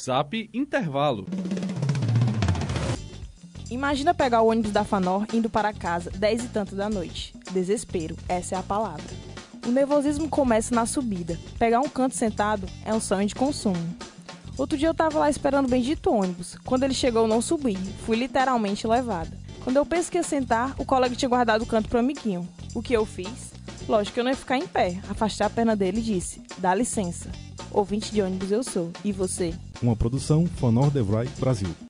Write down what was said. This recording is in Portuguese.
Zap Intervalo. Imagina pegar o ônibus da Fanor indo para casa, dez e tanto da noite. Desespero, essa é a palavra. O nervosismo começa na subida. Pegar um canto sentado é um sonho de consumo. Outro dia eu tava lá esperando o bendito ônibus. Quando ele chegou, eu não subi. Fui literalmente levada. Quando eu penso que ia sentar, o colega tinha guardado o canto pro amiguinho. O que eu fiz? Lógico que eu não ia ficar em pé. Afastei a perna dele e disse: Dá licença. Ouvinte de ônibus eu sou. E você? Uma produção Fanor Devray Brasil.